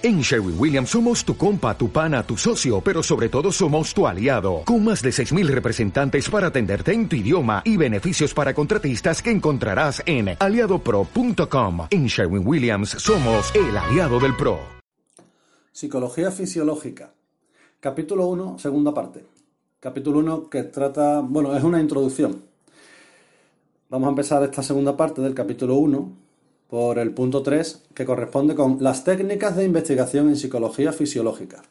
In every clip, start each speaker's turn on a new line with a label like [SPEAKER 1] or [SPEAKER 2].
[SPEAKER 1] En Sherwin Williams somos tu compa, tu pana, tu socio, pero sobre todo somos tu aliado, con más de 6.000 representantes para atenderte en tu idioma y beneficios para contratistas que encontrarás en aliadopro.com. En Sherwin Williams somos el aliado del PRO.
[SPEAKER 2] Psicología fisiológica. Capítulo 1, segunda parte. Capítulo 1 que trata, bueno, es una introducción. Vamos a empezar esta segunda parte del capítulo 1 por el punto 3, que corresponde con las técnicas de investigación en psicología fisiológica.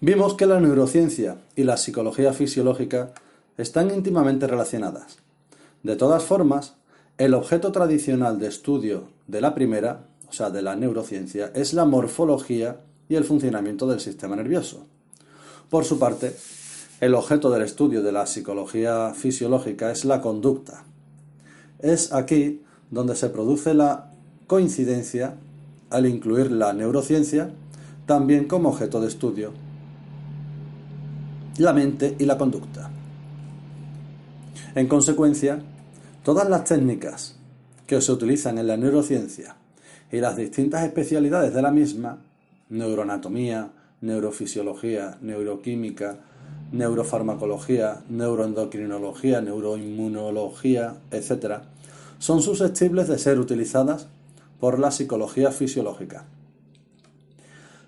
[SPEAKER 2] Vimos que la neurociencia y la psicología fisiológica están íntimamente relacionadas. De todas formas, el objeto tradicional de estudio de la primera, o sea, de la neurociencia, es la morfología y el funcionamiento del sistema nervioso. Por su parte, el objeto del estudio de la psicología fisiológica es la conducta. Es aquí donde se produce la coincidencia al incluir la neurociencia también como objeto de estudio, la mente y la conducta. En consecuencia, todas las técnicas que se utilizan en la neurociencia y las distintas especialidades de la misma, neuroanatomía, neurofisiología, neuroquímica, neurofarmacología, neuroendocrinología, neuroinmunología, etc., son susceptibles de ser utilizadas por la psicología fisiológica.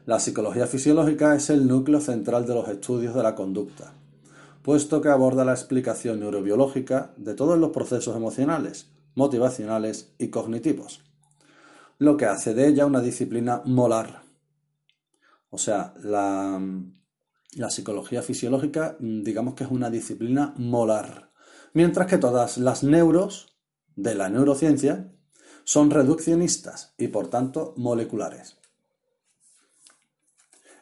[SPEAKER 2] La psicología fisiológica es el núcleo central de los estudios de la conducta, puesto que aborda la explicación neurobiológica de todos los procesos emocionales, motivacionales y cognitivos, lo que hace de ella una disciplina molar. O sea, la, psicología fisiológica digamos que es una disciplina molar, mientras que todas las neuros de la neurociencia son reduccionistas y por tanto moleculares.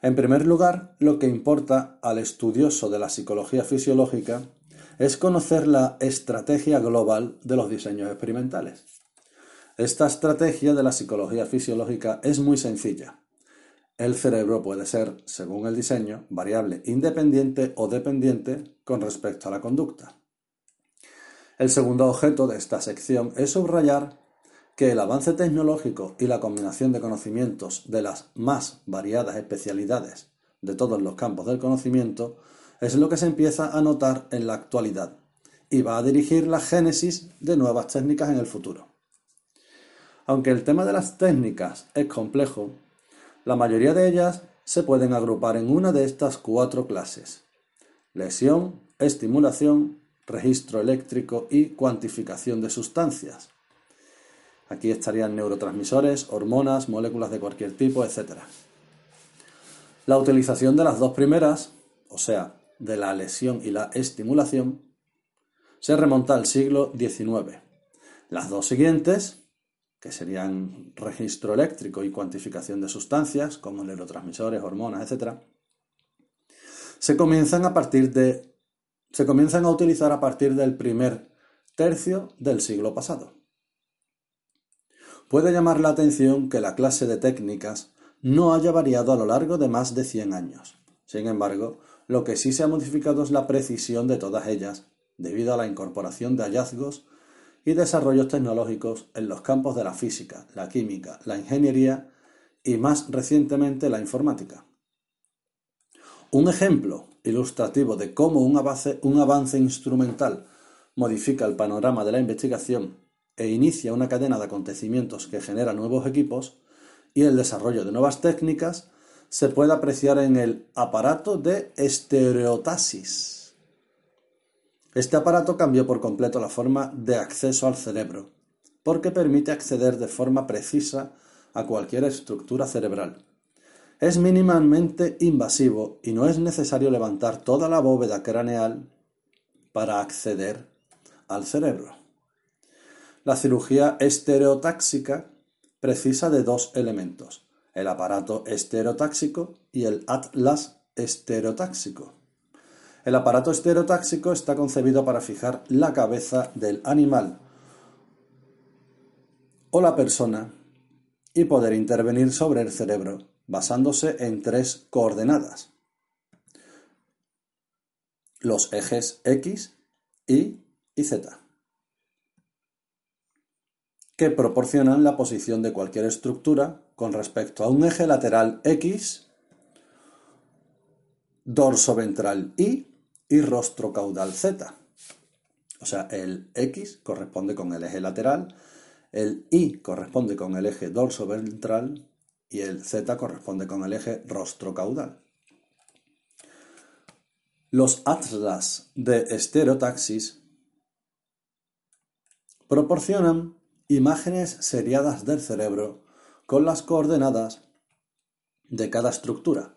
[SPEAKER 2] En primer lugar, lo que importa al estudioso de la psicología fisiológica es conocer la estrategia global de los diseños experimentales. Esta estrategia de la psicología fisiológica es muy sencilla. El cerebro puede ser, según el diseño, variable independiente o dependiente con respecto a la conducta. El segundo objeto de esta sección es subrayar que el avance tecnológico y la combinación de conocimientos de las más variadas especialidades de todos los campos del conocimiento es lo que se empieza a notar en la actualidad y va a dirigir la génesis de nuevas técnicas en el futuro. Aunque el tema de las técnicas es complejo, la mayoría de ellas se pueden agrupar en una de estas cuatro clases. Lesión, estimulación, registro eléctrico y cuantificación de sustancias. Aquí estarían neurotransmisores, hormonas, moléculas de cualquier tipo, etc. La utilización de las dos primeras, o sea, de la lesión y la estimulación, se remonta al siglo XIX. Las dos siguientes, que serían registro eléctrico y cuantificación de sustancias, como neurotransmisores, hormonas, etc., se comienzan a partir de se comienzan a utilizar a partir del primer tercio del siglo pasado. Puede llamar la atención que la clase de técnicas no haya variado a lo largo de más de 100 años. Sin embargo, lo que sí se ha modificado es la precisión de todas ellas, debido a la incorporación de hallazgos y desarrollos tecnológicos en los campos de la física, la química, la ingeniería y más recientemente la informática. Un ejemplo ilustrativo de cómo un avance, instrumental modifica el panorama de la investigación e inicia una cadena de acontecimientos que genera nuevos equipos y el desarrollo de nuevas técnicas se puede apreciar en el aparato de estereotasis. Este aparato cambió por completo la forma de acceso al cerebro, porque permite acceder de forma precisa a cualquier estructura cerebral es mínimamente invasivo y no es necesario levantar toda la bóveda craneal para acceder al cerebro. La cirugía estereotáxica precisa de dos elementos, el aparato estereotáxico y el atlas estereotáxico. El aparato estereotáxico está concebido para fijar la cabeza del animal o la persona y poder intervenir sobre el cerebro basándose en tres coordenadas: los ejes X, Y y Z, que proporcionan la posición de cualquier estructura con respecto a un eje lateral X, dorso ventral Y y rostro caudal Z. O sea, el X corresponde con el eje lateral, el Y corresponde con el eje dorso ventral y el Z corresponde con el eje rostro caudal. Los atlas de estereotaxis proporcionan imágenes seriadas del cerebro con las coordenadas de cada estructura,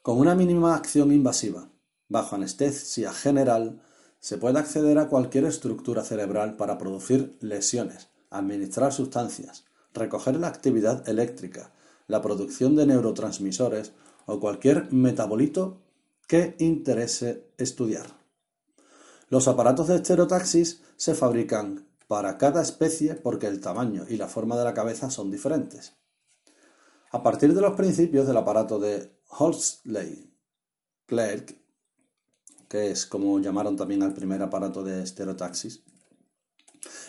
[SPEAKER 2] con una mínima acción invasiva. Bajo anestesia general, se puede acceder a cualquier estructura cerebral para producir lesiones, administrar sustancias, recoger la actividad eléctrica, la producción de neurotransmisores o cualquier metabolito que interese estudiar. Los aparatos de estereotaxis se fabrican para cada especie porque el tamaño y la forma de la cabeza son diferentes. A partir de los principios del aparato de Holtzley Clerk, que es como llamaron también al primer aparato de estereotaxis,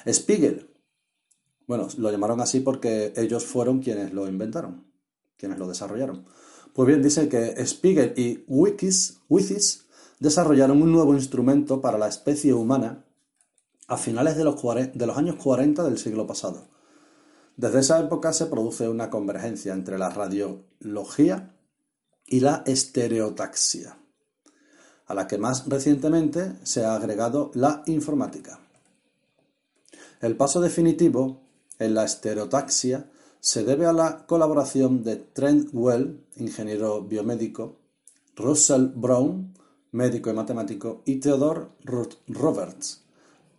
[SPEAKER 2] Spiegel, bueno, lo llamaron así porque ellos fueron quienes lo inventaron, quienes lo desarrollaron. Pues bien, dice que Spiegel y Wikis, desarrollaron un nuevo instrumento para la especie humana a finales de los años 40 del siglo pasado. Desde esa época se produce una convergencia entre la radiología y la estereotaxia, a la que más recientemente se ha agregado la informática. El paso definitivo en la estereotaxia se debe a la colaboración de Trent Well, ingeniero biomédico, Russell Brown, médico y matemático, y Theodore Roberts,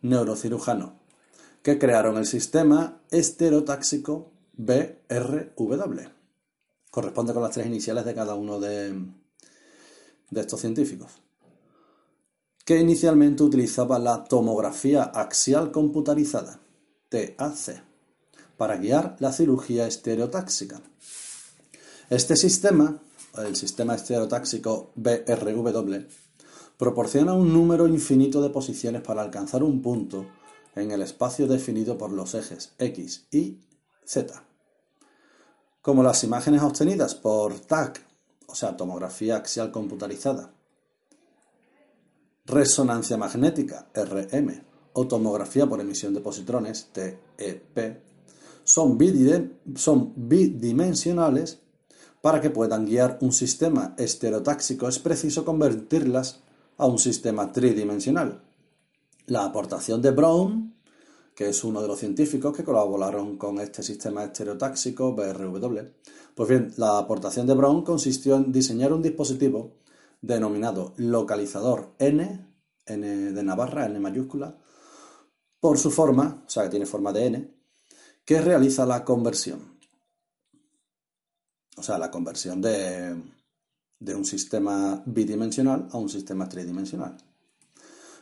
[SPEAKER 2] neurocirujano, que crearon el sistema estereotáxico BRW. Corresponde con las tres iniciales de cada uno de, de estos científicos, que inicialmente utilizaba la tomografía axial computarizada, TAC para guiar la cirugía estereotáxica. Este sistema, el sistema estereotáxico BRW, proporciona un número infinito de posiciones para alcanzar un punto en el espacio definido por los ejes X, Y, Z. Como las imágenes obtenidas por TAC, o sea, tomografía axial computarizada, resonancia magnética, RM, o tomografía por emisión de positrones, TEP, son, bidimensionales, para que puedan guiar un sistema estereotáxico es preciso convertirlas a un sistema tridimensional. La aportación de Brown, que es uno de los científicos que colaboraron con este sistema estereotáxico BRW, pues bien, la aportación de Brown consistió en diseñar un dispositivo denominado localizador N, N de Navarra, N mayúscula, por su forma, o sea que tiene forma de N, que realiza la conversión. O sea, la conversión de, un sistema bidimensional a un sistema tridimensional.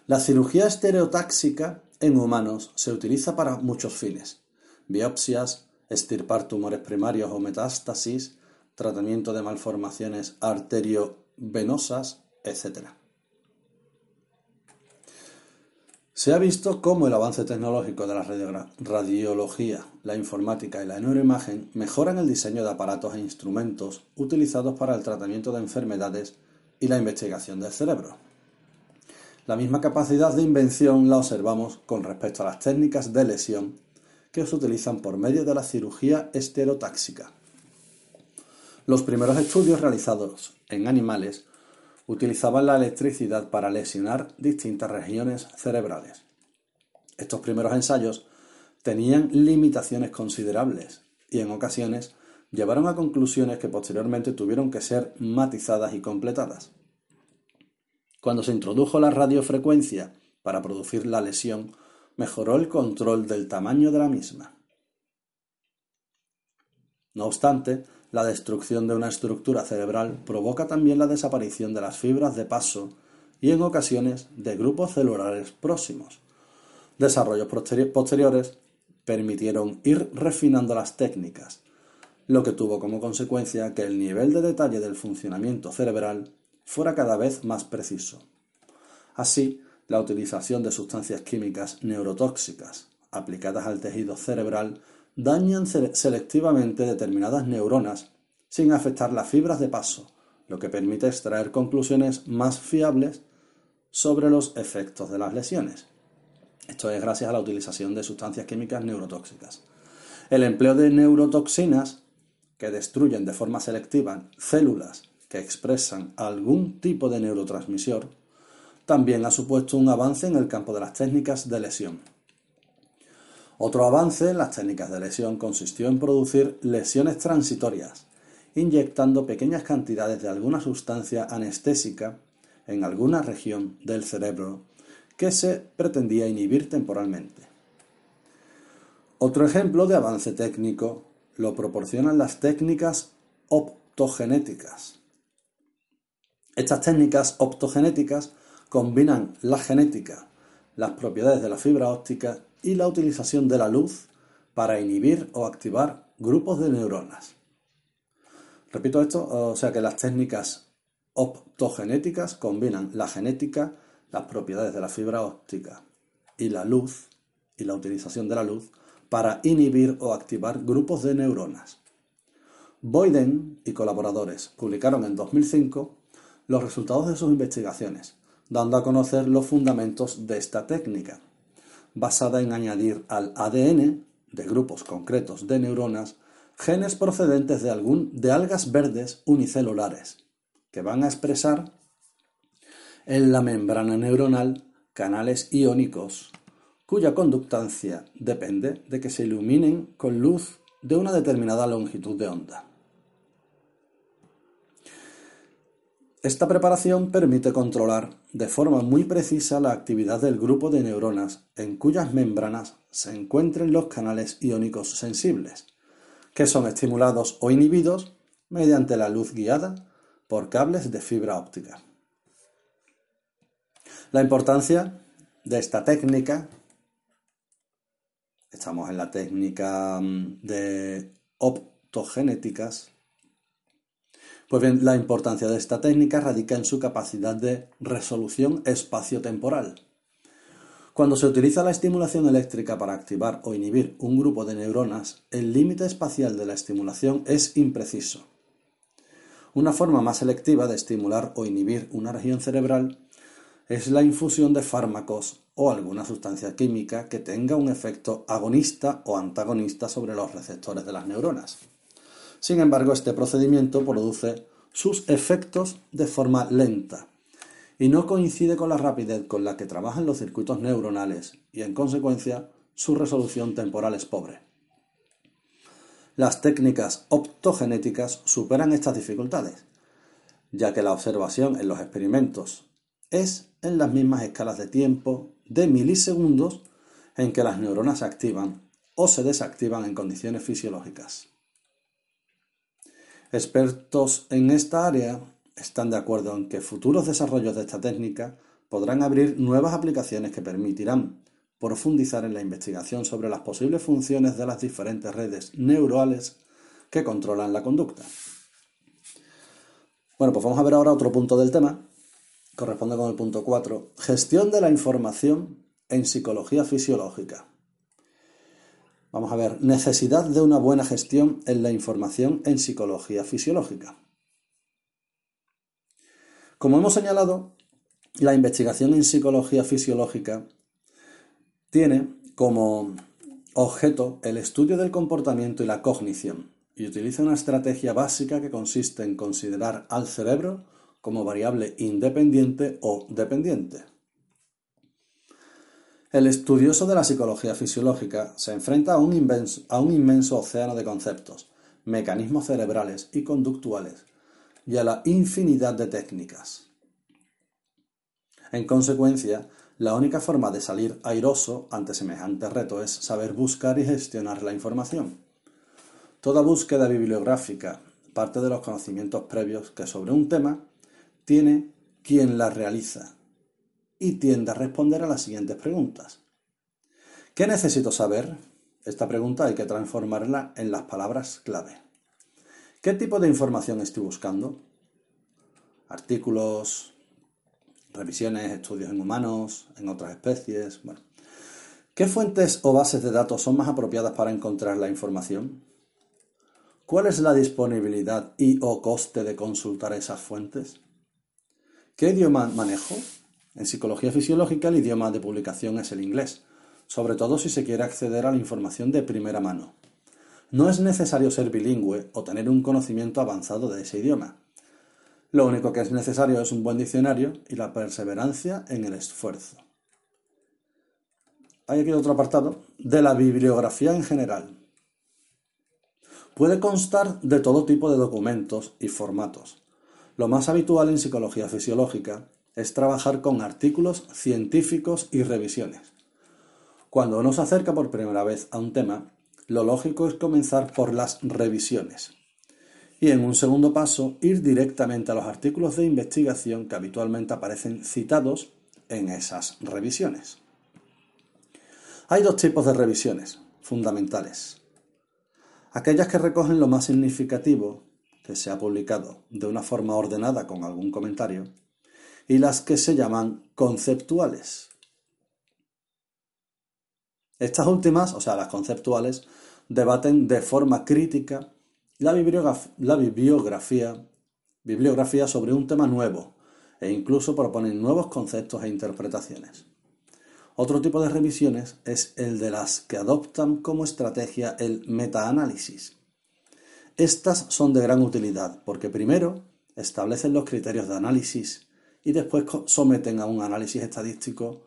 [SPEAKER 2] La cirugía estereotáxica en humanos se utiliza para muchos fines. Biopsias, estirpar tumores primarios o metástasis, tratamiento de malformaciones arteriovenosas, etc. Se ha visto cómo el avance tecnológico de la radiología, la informática y la neuroimagen mejoran el diseño de aparatos e instrumentos utilizados para el tratamiento de enfermedades y la investigación del cerebro. La misma capacidad de invención la observamos con respecto a las técnicas de lesión que se utilizan por medio de la cirugía estereotáxica. Los primeros estudios realizados en animales utilizaban la electricidad para lesionar distintas regiones cerebrales. Estos primeros ensayos tenían limitaciones considerables y en ocasiones llevaron a conclusiones que posteriormente tuvieron que ser matizadas y completadas. Cuando se introdujo la radiofrecuencia para producir la lesión, mejoró el control del tamaño de la misma. No obstante, la destrucción de una estructura cerebral provoca también la desaparición de las fibras de paso y en ocasiones de grupos celulares próximos. Desarrollos posteriores permitieron ir refinando las técnicas, lo que tuvo como consecuencia que el nivel de detalle del funcionamiento cerebral fuera cada vez más preciso. Así, la utilización de sustancias químicas neurotóxicas aplicadas al tejido cerebral dañan selectivamente determinadas neuronas sin afectar las fibras de paso, lo que permite extraer conclusiones más fiables sobre los efectos de las lesiones. Esto es gracias a la utilización de sustancias químicas neurotóxicas. El empleo de neurotoxinas que destruyen de forma selectiva células que expresan algún tipo de neurotransmisor también ha supuesto un avance en el campo de las técnicas de lesión. Otro avance en las técnicas de lesión consistió en producir lesiones transitorias, inyectando pequeñas cantidades de alguna sustancia anestésica en alguna región del cerebro que se pretendía inhibir temporalmente. Otro ejemplo de avance técnico lo proporcionan las técnicas optogenéticas. Estas técnicas optogenéticas combinan la genética, las propiedades de la fibra óptica y la utilización de la luz para inhibir o activar grupos de neuronas. Repito esto, o sea que las técnicas optogenéticas combinan la genética, las propiedades de la fibra óptica y la luz y la utilización de la luz para inhibir o activar grupos de neuronas. Boyden y colaboradores publicaron en 2005 los resultados de sus investigaciones, dando a conocer los fundamentos de esta técnica, basada en añadir al ADN de grupos concretos de neuronas genes procedentes de, algún, de algas verdes unicelulares, que van a expresar en la membrana neuronal canales iónicos, cuya conductancia depende de que se iluminen con luz de una determinada longitud de onda. Esta preparación permite controlar de forma muy precisa la actividad del grupo de neuronas en cuyas membranas se encuentren los canales iónicos sensibles, que son estimulados o inhibidos mediante la luz guiada por cables de fibra óptica. La importancia de esta técnica, estamos en la técnica mm, de optogenéticas, pues bien, la importancia de esta técnica radica en su capacidad de resolución espaciotemporal. Cuando se utiliza la estimulación eléctrica para activar o inhibir un grupo de neuronas, el límite espacial de la estimulación es impreciso. Una forma más selectiva de estimular o inhibir una región cerebral es la infusión de fármacos o alguna sustancia química que tenga un efecto agonista o antagonista sobre los receptores de las neuronas. Sin embargo, este procedimiento produce sus efectos de forma lenta, y no coincide con la rapidez con la que trabajan los circuitos neuronales y en consecuencia su resolución temporal es pobre. Las técnicas optogenéticas superan estas dificultades, ya que la observación en los experimentos es en las mismas escalas de tiempo de milisegundos en que las neuronas se activan o se desactivan en condiciones fisiológicas. Expertos en esta área están de acuerdo en que futuros desarrollos de esta técnica podrán abrir nuevas aplicaciones que permitirán profundizar en la investigación sobre las posibles funciones de las diferentes redes neurales que controlan la conducta. Bueno, pues vamos a ver ahora otro punto del tema. Corresponde con el punto 4. Gestión de la información en psicología fisiológica. Vamos a ver, necesidad de una buena gestión en la información en psicología fisiológica. Como hemos señalado, la investigación en psicología fisiológica tiene como objeto el estudio del comportamiento y la cognición y utiliza una estrategia básica que consiste en considerar al cerebro como variable independiente o dependiente. El estudioso de la psicología fisiológica se enfrenta a un, inmenso, océano de conceptos, mecanismos cerebrales y conductuales y a la infinidad de técnicas. En consecuencia, la única forma de salir airoso ante semejante reto es saber buscar y gestionar la información. Toda búsqueda bibliográfica parte de los conocimientos previos que sobre un tema tiene quien la realiza y tiende a responder a las siguientes preguntas. ¿Qué necesito saber? Esta pregunta hay que transformarla en las palabras clave. ¿Qué tipo de información estoy buscando? Artículos, revisiones, estudios en humanos, en otras especies. ¿Qué fuentes o bases de datos son más apropiadas para encontrar la información? ¿Cuál es la disponibilidad y o coste de consultar esas fuentes? ¿Qué idioma manejo? En psicología fisiológica el idioma de publicación es el inglés, sobre todo si se quiere acceder a la información de primera mano. No es necesario ser bilingüe o tener un conocimiento avanzado de ese idioma. Lo único que es necesario es un buen diccionario y la perseverancia en el esfuerzo hay aquí otro apartado, de la bibliografía en general. Puede constar de todo tipo de documentos y formatos. Lo más habitual en psicología fisiológica es trabajar con artículos científicos y revisiones. Cuando uno se acerca por primera vez a un tema, lo lógico es comenzar por las revisiones y en un segundo paso ir directamente a los artículos de investigación que habitualmente aparecen citados en esas revisiones. Hay dos tipos de revisiones fundamentales. Aquellas que recogen lo más significativo que se ha publicado de una forma ordenada con algún comentario y las que se llaman conceptuales. Estas últimas, o sea, las conceptuales, debaten de forma crítica la, la bibliografía, bibliografía sobre un tema nuevo e incluso proponen nuevos conceptos e interpretaciones. Otro tipo de revisiones es el de las que adoptan como estrategia el metaanálisis. Estas son de gran utilidad porque primero establecen los criterios de análisis y después someten a un análisis estadístico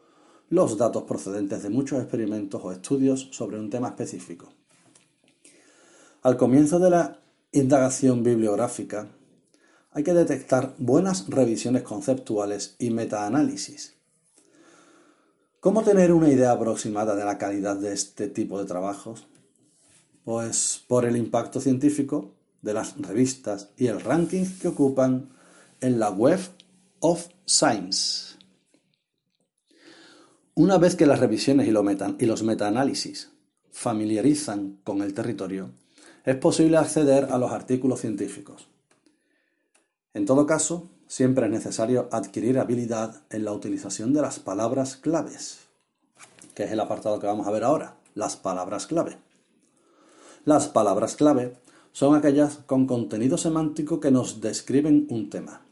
[SPEAKER 2] los datos procedentes de muchos experimentos o estudios sobre un tema específico. Al comienzo de la indagación bibliográfica, hay que detectar buenas revisiones conceptuales y metaanálisis ¿Cómo tener una idea aproximada de la calidad de este tipo de trabajos? Pues por el impacto científico de las revistas y el ranking que ocupan en la Web of Science. Una vez que las revisiones y, los metaanálisis familiarizan con el territorio, es posible acceder a los artículos científicos. En todo caso, siempre es necesario adquirir habilidad en la utilización de las palabras claves, que es el apartado que vamos a ver ahora, las palabras clave. Las palabras clave son aquellas con contenido semántico que nos describen un tema.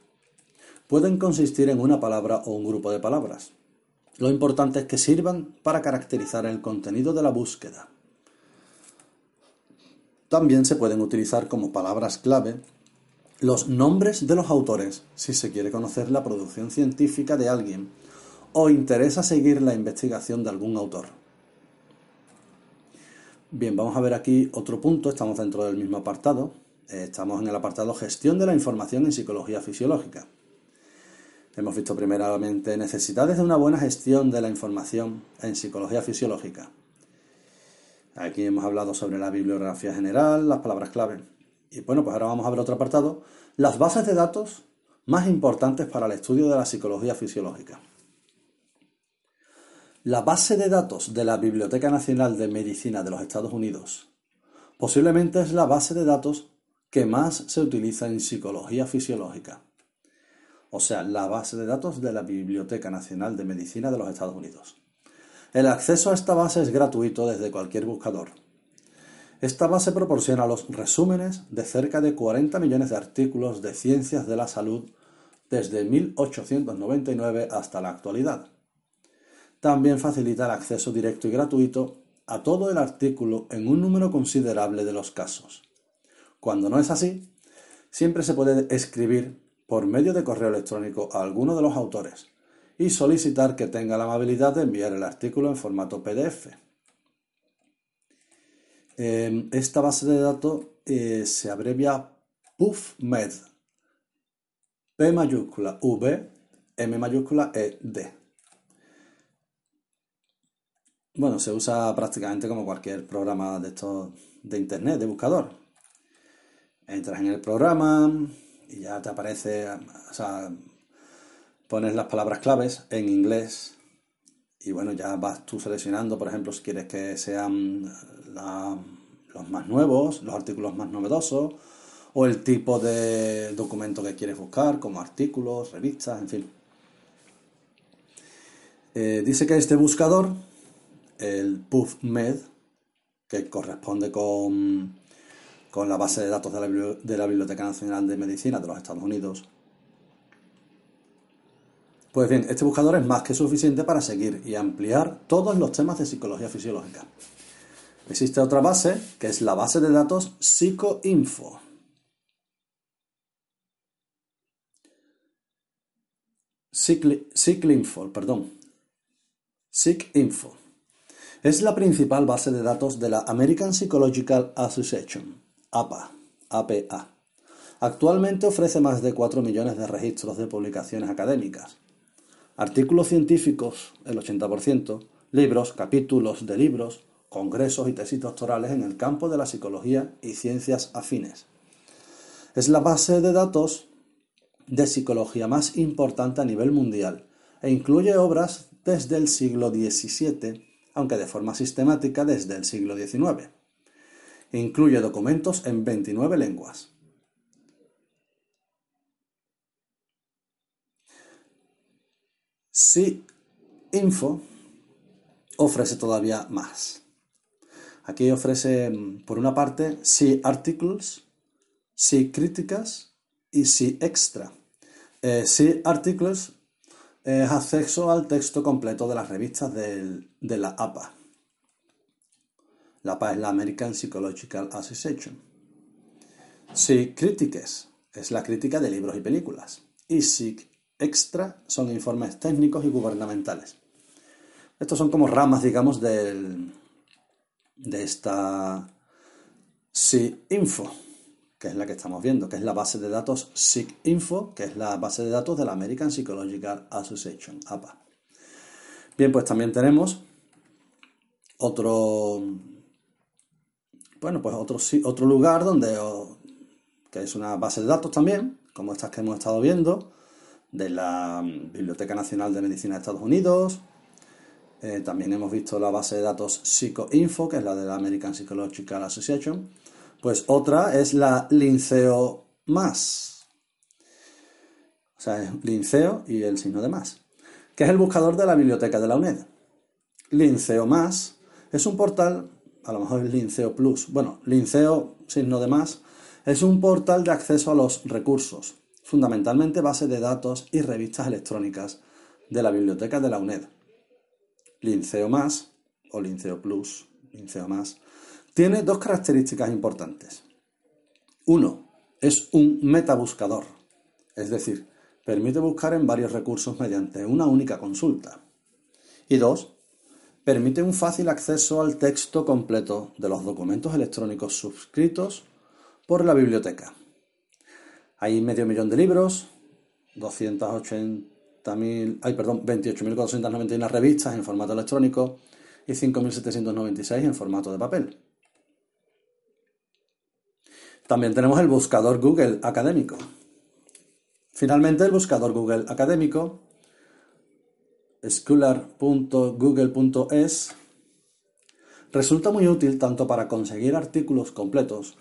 [SPEAKER 2] Pueden consistir en una palabra o un grupo de palabras. Lo importante es que sirvan para caracterizar el contenido de la búsqueda. También se pueden utilizar como palabras clave los nombres de los autores si se quiere conocer la producción científica de alguien o interesa seguir la investigación de algún autor. Bien, vamos a ver aquí otro punto, estamos dentro del mismo apartado, eh, estamos en el apartado Gestión de la información en psicología fisiológica. Hemos visto primeramente necesidades de una buena gestión de la información en psicología fisiológica. Aquí hemos hablado sobre la bibliografía general, las palabras clave. Y bueno, pues ahora vamos a ver otro apartado, las bases de datos más importantes para el estudio de la psicología fisiológica. La base de datos de la Biblioteca Nacional de Medicina de los Estados Unidos posiblemente es la base de datos que más se utiliza en psicología fisiológica. O sea, la base de datos de la Biblioteca Nacional de Medicina de los Estados Unidos. El acceso a esta base es gratuito desde cualquier buscador. Esta base proporciona los resúmenes de cerca de 40 millones de artículos de ciencias de la salud desde 1899 hasta la actualidad. También facilita el acceso directo y gratuito a todo el artículo en un número considerable de los casos. Cuando no es así, siempre se puede escribir por medio de correo electrónico a alguno de los autores y solicitar que tenga la amabilidad de enviar el artículo en formato PDF. Em, esta base de datos eh, se abrevia PubMed. P mayúscula V, M mayúscula E, D. Bueno, se usa prácticamente como cualquier programa de estos de internet, de buscador. Entras en el programa y ya te aparece, o sea, pones las palabras claves en inglés y bueno, ya vas tú seleccionando, por ejemplo, si quieres que sean los más nuevos, los artículos más novedosos, o el tipo de documento que quieres buscar, como artículos, revistas, en fin. Eh, dice que este buscador el PubMed, que corresponde con, con la base de datos de la, Biblioteca Nacional de Medicina de los Estados Unidos. Pues bien, este buscador es más que suficiente para seguir y ampliar todos los temas de psicología fisiológica. Existe otra base, que es la base de datos PsicoInfo. PsycInfo, perdón. PsycInfo. Es la principal base de datos de la American Psychological Association, APA, APA. Actualmente ofrece más de 4 millones de registros de publicaciones académicas, artículos científicos, el 80%, libros, capítulos de libros, congresos y tesis doctorales en el campo de la psicología y ciencias afines. Es la base de datos de psicología más importante a nivel mundial e incluye obras desde el siglo XVII, aunque de forma sistemática desde el siglo XIX. Incluye documentos en 29 lenguas. Si Info ofrece todavía más. Aquí ofrece, por una parte, Si Articles, Si Críticas y Si Extra. Eh, si Articles es acceso al texto completo de las revistas de la APA. La APA es la American Psychological Association. Si Critiques es la crítica de libros y películas. Y Si Extra son informes técnicos y gubernamentales. Estos son como ramas, digamos, de esta SIG-Info, que es la que estamos viendo, que es la base de datos SIG-Info, que es la base de datos de la American Psychological Association, APA. Bien, pues también tenemos otro, bueno, pues otro, otro lugar donde, que es una base de datos también, como estas que hemos estado viendo, de la Biblioteca Nacional de Medicina de Estados Unidos, eh, también hemos visto la base de datos PsychoInfo, que es la de la American Psychological Association. Pues otra es la Linceo Más. O sea, es Linceo y el signo de más. Que es el buscador de la biblioteca de la UNED. Linceo Más es un portal, a lo mejor es Linceo Plus. Bueno, Linceo, signo de más, es un portal de acceso a los recursos, fundamentalmente base de datos y revistas electrónicas de la biblioteca de la UNED. Linceo Más o Linceo Plus, Linceo Más, tiene dos características importantes. Uno, es un metabuscador, es decir, permite buscar en varios recursos mediante una única consulta. Y dos, permite un fácil acceso al texto completo de los documentos electrónicos suscritos por la biblioteca. Hay medio millón de libros, 280 ay, perdón, 28.491 revistas en formato electrónico y 5.796 en formato de papel. También tenemos el buscador Google académico. Finalmente, el buscador Google académico, scholar.google.es, resulta muy útil tanto para conseguir artículos completos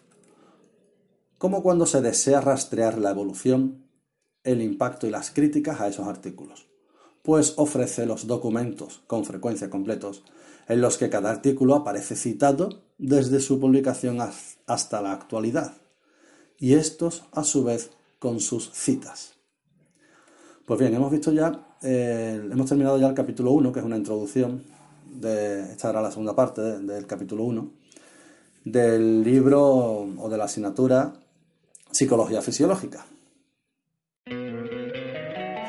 [SPEAKER 2] como cuando se desea rastrear la evolución el impacto y las críticas a esos artículos, pues ofrece los documentos con frecuencia completos en los que cada artículo aparece citado desde su publicación hasta la actualidad, y estos a su vez con sus citas. Pues bien, hemos visto ya, eh, hemos terminado ya el capítulo 1, que es una introducción, de, esta era la segunda parte del capítulo 1, del libro o de la asignatura Psicología Fisiológica.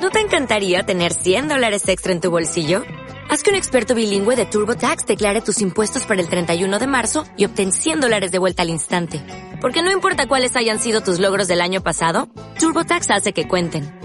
[SPEAKER 3] ¿No te encantaría tener 100 dólares extra en tu bolsillo? Haz que un experto bilingüe de TurboTax declare tus impuestos para el 31 de marzo y obtén 100 dólares de vuelta al instante. Porque no importa cuáles hayan sido tus logros del año pasado, TurboTax hace que cuenten.